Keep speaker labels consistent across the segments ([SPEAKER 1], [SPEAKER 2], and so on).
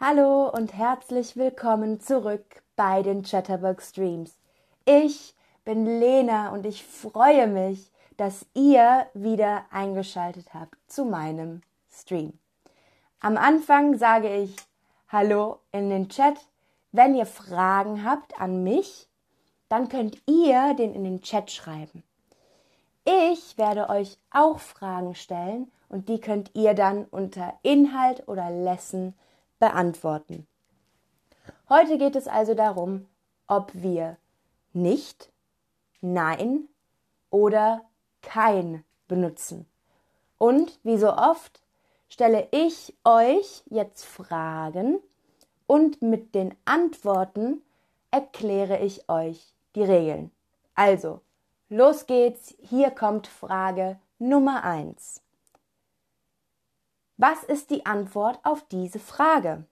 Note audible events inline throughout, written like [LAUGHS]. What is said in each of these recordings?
[SPEAKER 1] Hallo und herzlich willkommen zurück bei den Chatterbug Streams. Ich bin Lena und ich freue mich, dass ihr wieder eingeschaltet habt zu meinem Stream. Am Anfang sage ich Hallo in den Chat. Wenn ihr Fragen habt an mich, dann könnt ihr den in den Chat schreiben. Ich werde euch auch Fragen stellen und die könnt ihr dann unter Inhalt oder Lesson beantworten. Heute geht es also darum, ob wir nicht, nein oder kein benutzen. Und wie so oft stelle ich euch jetzt Fragen und mit den Antworten erkläre ich euch die Regeln. Also, los geht's, hier kommt Frage Nummer eins. Was ist die Antwort auf diese Frage?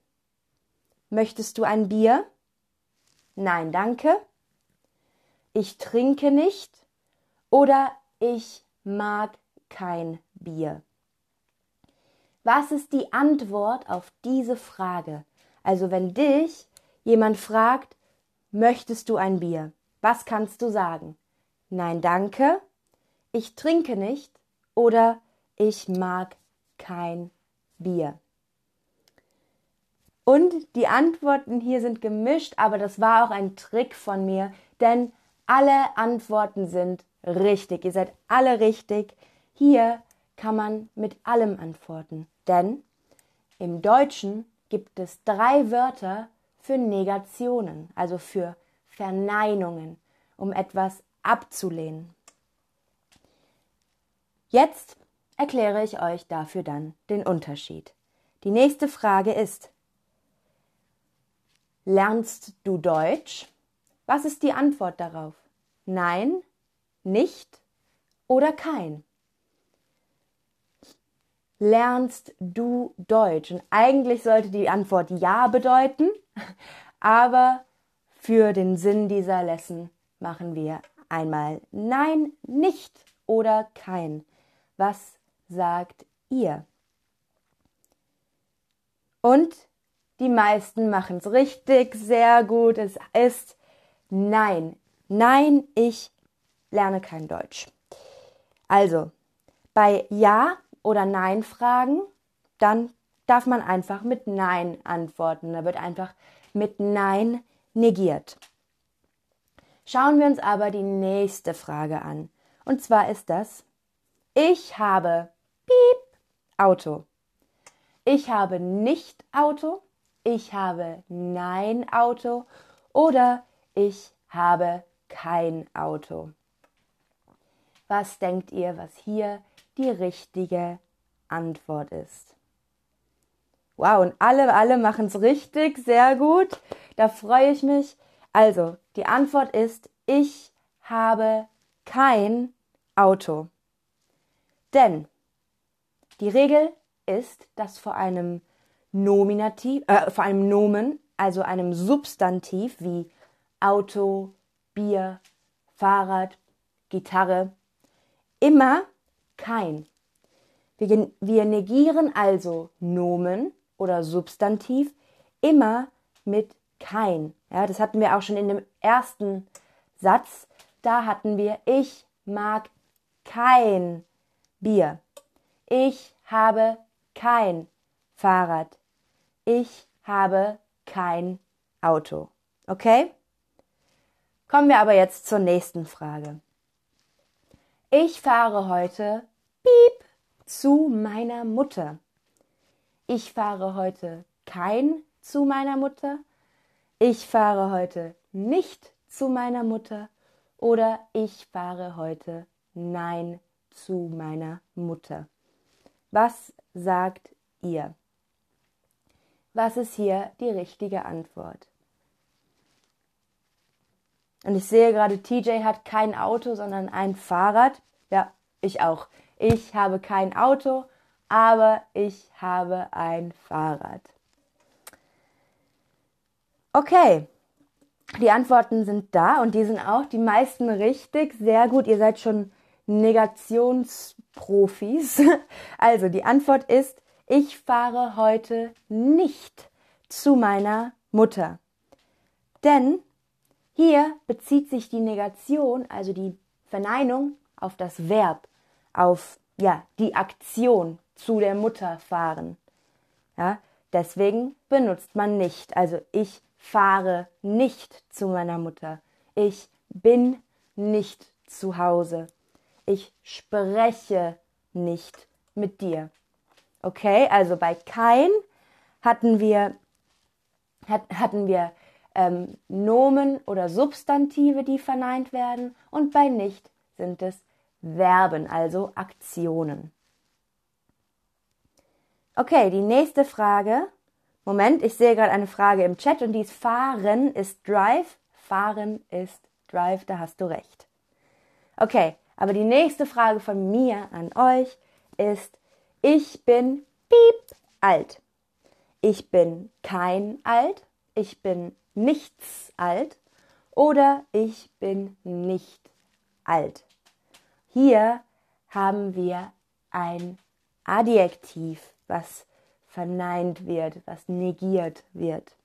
[SPEAKER 1] Möchtest du ein Bier? Nein, danke. Ich trinke nicht oder ich mag kein Bier. Was ist die Antwort auf diese Frage? Also wenn dich jemand fragt, möchtest du ein Bier? Was kannst du sagen? Nein, danke. Ich trinke nicht oder ich mag kein Bier. Und die Antworten hier sind gemischt, aber das war auch ein Trick von mir, denn alle Antworten sind richtig. Ihr seid alle richtig. Hier kann man mit allem antworten, denn im Deutschen gibt es drei Wörter für Negationen, also für Verneinungen, um etwas abzulehnen. Jetzt erkläre ich euch dafür dann den Unterschied. Die nächste Frage ist, lernst du Deutsch? Was ist die Antwort darauf? Nein, nicht oder kein? Lernst du Deutsch? Und eigentlich sollte die Antwort ja bedeuten, [LAUGHS] aber für den Sinn dieser Lesson machen wir einmal nein, nicht oder kein. Was sagt ihr? Und die meisten machen es richtig, sehr gut. Es ist nein. Nein, ich lerne kein Deutsch. Also, bei Ja oder Nein Fragen, dann darf man einfach mit Nein antworten. Da wird einfach mit Nein negiert. Schauen wir uns aber die nächste Frage an. Und zwar ist das, ich habe Auto. Ich habe nicht Auto. Ich habe nein Auto. Oder ich habe kein Auto. Was denkt ihr, was hier die richtige Antwort ist? Wow, und alle, alle machen es richtig, sehr gut. Da freue ich mich. Also, die Antwort ist, ich habe kein Auto. Denn die Regel ist, dass vor einem Nominativ, äh, vor einem Nomen, also einem Substantiv wie Auto, Bier, Fahrrad, Gitarre, immer kein. Wir, wir negieren also Nomen oder Substantiv immer mit kein. Ja, das hatten wir auch schon in dem ersten Satz. Da hatten wir ich mag kein Bier. Ich habe kein Fahrrad. Ich habe kein Auto. Okay? Kommen wir aber jetzt zur nächsten Frage. Ich fahre heute piep zu meiner Mutter. Ich fahre heute kein zu meiner Mutter. Ich fahre heute nicht zu meiner Mutter. Oder ich fahre heute nein zu meiner Mutter. Was sagt ihr? Was ist hier die richtige Antwort? Und ich sehe gerade, TJ hat kein Auto, sondern ein Fahrrad. Ja, ich auch. Ich habe kein Auto, aber ich habe ein Fahrrad. Okay, die Antworten sind da und die sind auch die meisten richtig. Sehr gut, ihr seid schon Negationsprofis. [LAUGHS] Also die Antwort ist, ich fahre heute nicht zu meiner Mutter. Denn hier bezieht sich die Negation, also die Verneinung, auf das Verb, auf ja, die Aktion zu der Mutter fahren. Ja, deswegen benutzt man nicht. Also ich fahre nicht zu meiner Mutter. Ich bin nicht zu Hause. Ich spreche nicht mit dir. Okay, also bei kein hatten wir, hat, hatten wir ähm, Nomen oder Substantive, die verneint werden, und bei nicht sind es Verben, also Aktionen. Okay, die nächste Frage. Moment, ich sehe gerade eine Frage im Chat und die ist fahren ist drive. Fahren ist drive, da hast du recht. Okay, aber die nächste Frage von mir an euch ist, ich bin piep alt. Ich bin kein alt, ich bin nichts alt oder ich bin nicht alt. Hier haben wir ein Adjektiv, was verneint wird, was negiert wird.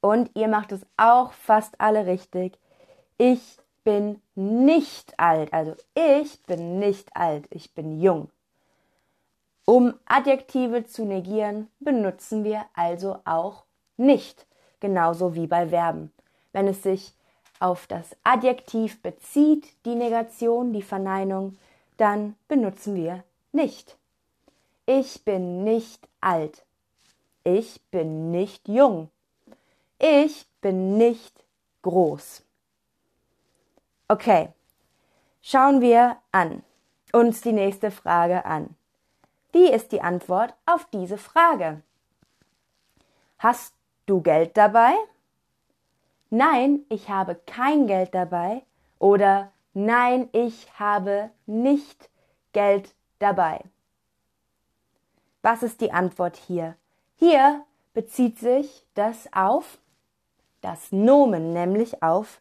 [SPEAKER 1] Und ihr macht es auch fast alle richtig. Ich bin nicht alt. Also ich bin nicht alt. Ich bin jung. Um Adjektive zu negieren, benutzen wir also auch nicht. Genauso wie bei Verben. Wenn es sich auf das Adjektiv bezieht, die Negation, die Verneinung, dann benutzen wir nicht. Ich bin nicht alt. Ich bin nicht jung. Ich bin nicht groß. Okay, schauen wir an, uns die nächste Frage an. Wie ist die Antwort auf diese Frage? Hast du Geld dabei? Nein, ich habe kein Geld dabei oder Nein, ich habe nicht Geld dabei. Was ist die Antwort hier? Hier bezieht sich das auf das Nomen, nämlich auf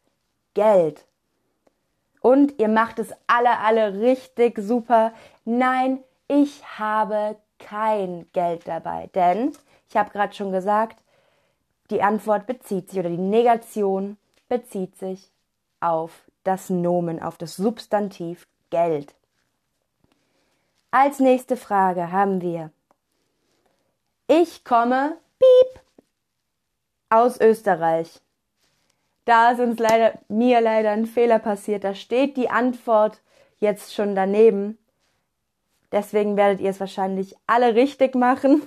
[SPEAKER 1] Geld. Und ihr macht es alle, alle richtig super. Nein, ich habe kein Geld dabei. Denn, ich habe gerade schon gesagt, die Antwort bezieht sich oder die Negation bezieht sich auf das Nomen, auf das Substantiv Geld. Als nächste Frage haben wir Ich komme piep aus Österreich. Da ist uns leider, mir leider ein Fehler passiert. Da steht die Antwort jetzt schon daneben. Deswegen werdet ihr es wahrscheinlich alle richtig machen.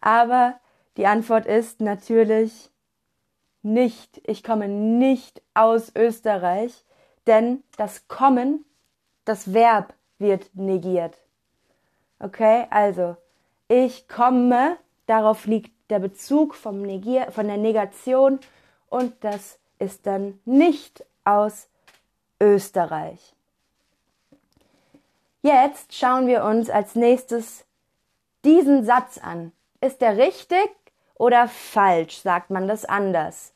[SPEAKER 1] Aber die Antwort ist natürlich nicht. Ich komme nicht aus Österreich, denn das Kommen, das Verb wird negiert. Okay, also ich komme, darauf liegt der Bezug vom Negier, von der Negation und das ist dann nicht aus Österreich. Jetzt schauen wir uns als nächstes diesen Satz an. Ist der richtig oder falsch sagt man das anders.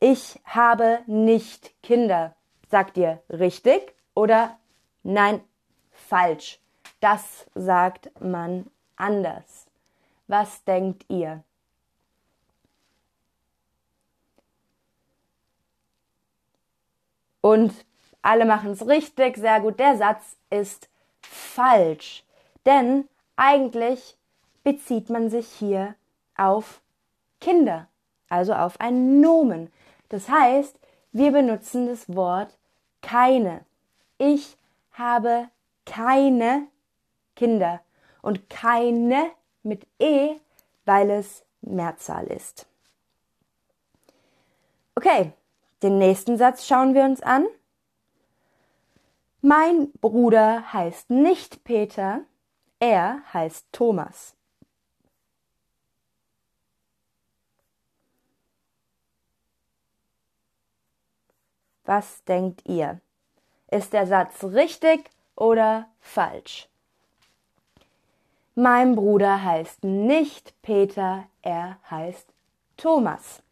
[SPEAKER 1] Ich habe nicht Kinder. Sagt ihr richtig oder nein, falsch? Das sagt man anders. Was denkt ihr? Und alle machen es richtig, sehr gut. Der Satz ist falsch. Denn eigentlich bezieht man sich hier auf Kinder, also auf ein Nomen. Das heißt, wir benutzen das Wort keine. Ich habe keine Kinder und keine mit e, weil es Mehrzahl ist. Okay, den nächsten Satz schauen wir uns an. Mein Bruder heißt nicht Peter, er heißt Thomas. Was denkt ihr? Ist der Satz richtig oder falsch? Mein Bruder heißt nicht Peter, er heißt Thomas.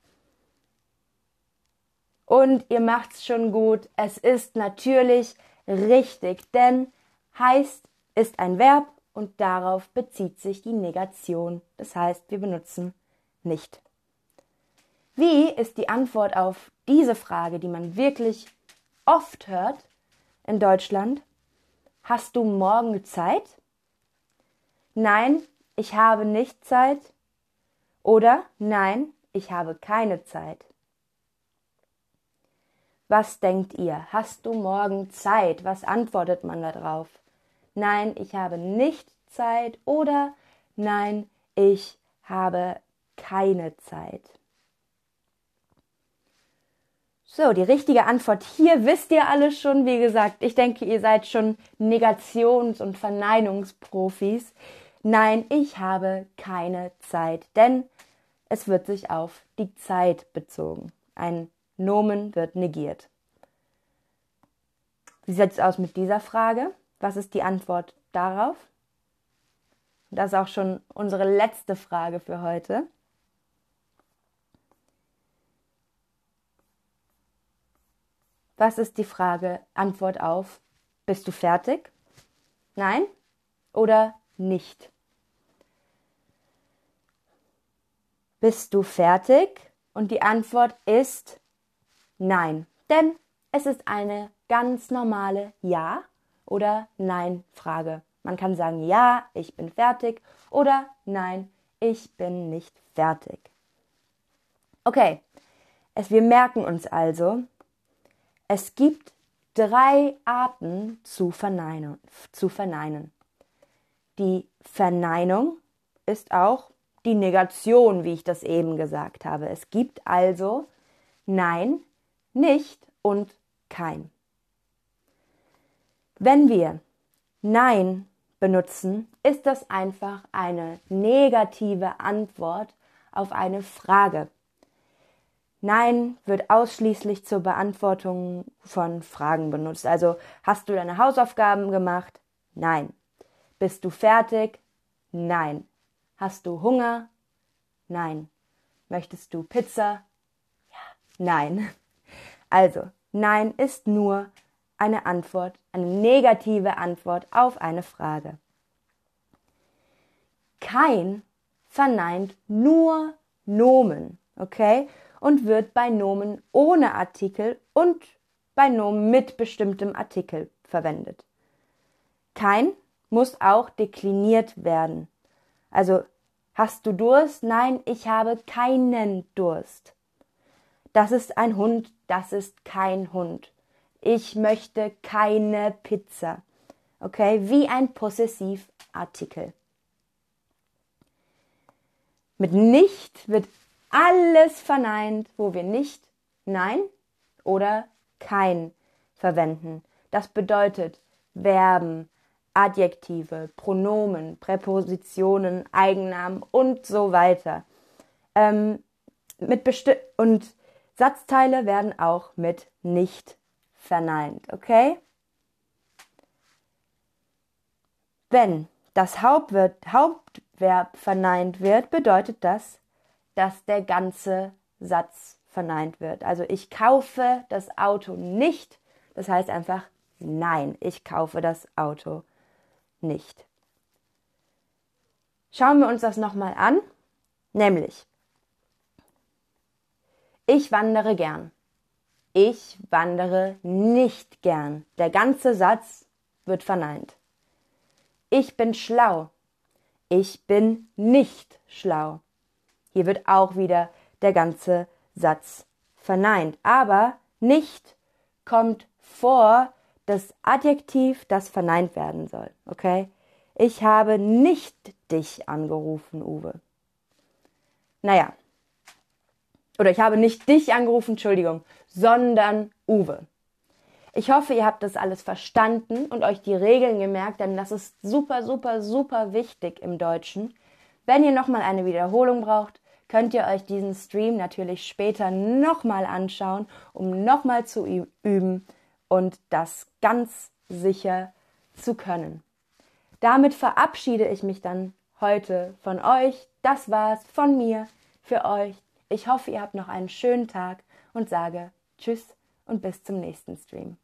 [SPEAKER 1] Und ihr macht's schon gut, es ist natürlich richtig, denn heißt ist ein Verb und darauf bezieht sich die Negation. Das heißt, wir benutzen nicht. Wie ist die Antwort auf diese Frage, die man wirklich oft hört in Deutschland? Hast du morgen Zeit? Nein, ich habe nicht Zeit. Oder nein, ich habe keine Zeit. Was denkt ihr? Hast du morgen Zeit? Was antwortet man darauf? Nein, ich habe nicht Zeit oder nein, ich habe keine Zeit. So, die richtige Antwort hier wisst ihr alle schon. Wie gesagt, ich denke, ihr seid schon Negations- und Verneinungsprofis. Nein, ich habe keine Zeit, denn es wird sich auf die Zeit bezogen. Ein Nomen wird negiert. Wie sieht es aus mit dieser Frage? Was ist die Antwort darauf? Das ist auch schon unsere letzte Frage für heute. Was ist die Frage? Antwort auf, bist du fertig? Nein oder nicht? Bist du fertig? Und die Antwort ist nein, denn es ist eine ganz normale Ja oder Nein Frage. Man kann sagen Ja, ich bin fertig oder Nein, ich bin nicht fertig. Okay, es, wir merken uns also, es gibt drei Arten zu verneinen, zu verneinen. Die Verneinung ist auch die Negation, wie ich das eben gesagt habe. Es gibt also Nein, nicht und kein. Wenn wir Nein benutzen, ist das einfach eine negative Antwort auf eine Frage. Nein wird ausschließlich zur Beantwortung von Fragen benutzt. Also hast du deine Hausaufgaben gemacht? Nein. Bist du fertig? Nein. Hast du Hunger? Nein. Möchtest du Pizza? Ja. Nein. Also, nein ist nur eine Antwort, eine negative Antwort auf eine Frage. Kein verneint nur Nomen, okay? und wird bei Nomen ohne Artikel und bei Nomen mit bestimmtem Artikel verwendet. Kein muss auch dekliniert werden. Also hast du Durst? Nein, ich habe keinen Durst. Das ist ein Hund, das ist kein Hund. Ich möchte keine Pizza. Okay, wie ein Possessivartikel. Mit nicht wird alles verneint, wo wir nicht Nein oder kein verwenden. Das bedeutet Verben, Adjektive, Pronomen, Präpositionen, Eigennamen und so weiter. Ähm, mit und Satzteile werden auch mit nicht verneint, okay? Wenn das Hauptverb verneint wird, bedeutet das, dass der ganze Satz verneint wird. Also ich kaufe das Auto nicht. Das heißt einfach nein, ich kaufe das Auto nicht. Schauen wir uns das nochmal an, nämlich ich wandere gern. Ich wandere nicht gern. Der ganze Satz wird verneint. Ich bin schlau. Ich bin nicht schlau. Hier wird auch wieder der ganze Satz verneint. Aber nicht kommt vor das Adjektiv, das verneint werden soll. Okay? Ich habe nicht dich angerufen, Uwe. Naja. Oder ich habe nicht dich angerufen, Entschuldigung, sondern Uwe. Ich hoffe, ihr habt das alles verstanden und euch die Regeln gemerkt, denn das ist super, super, super wichtig im Deutschen. Wenn ihr nochmal eine Wiederholung braucht, könnt ihr euch diesen Stream natürlich später nochmal anschauen, um nochmal zu üben und das ganz sicher zu können. Damit verabschiede ich mich dann heute von euch. Das war's von mir für euch. Ich hoffe, ihr habt noch einen schönen Tag und sage Tschüss und bis zum nächsten Stream.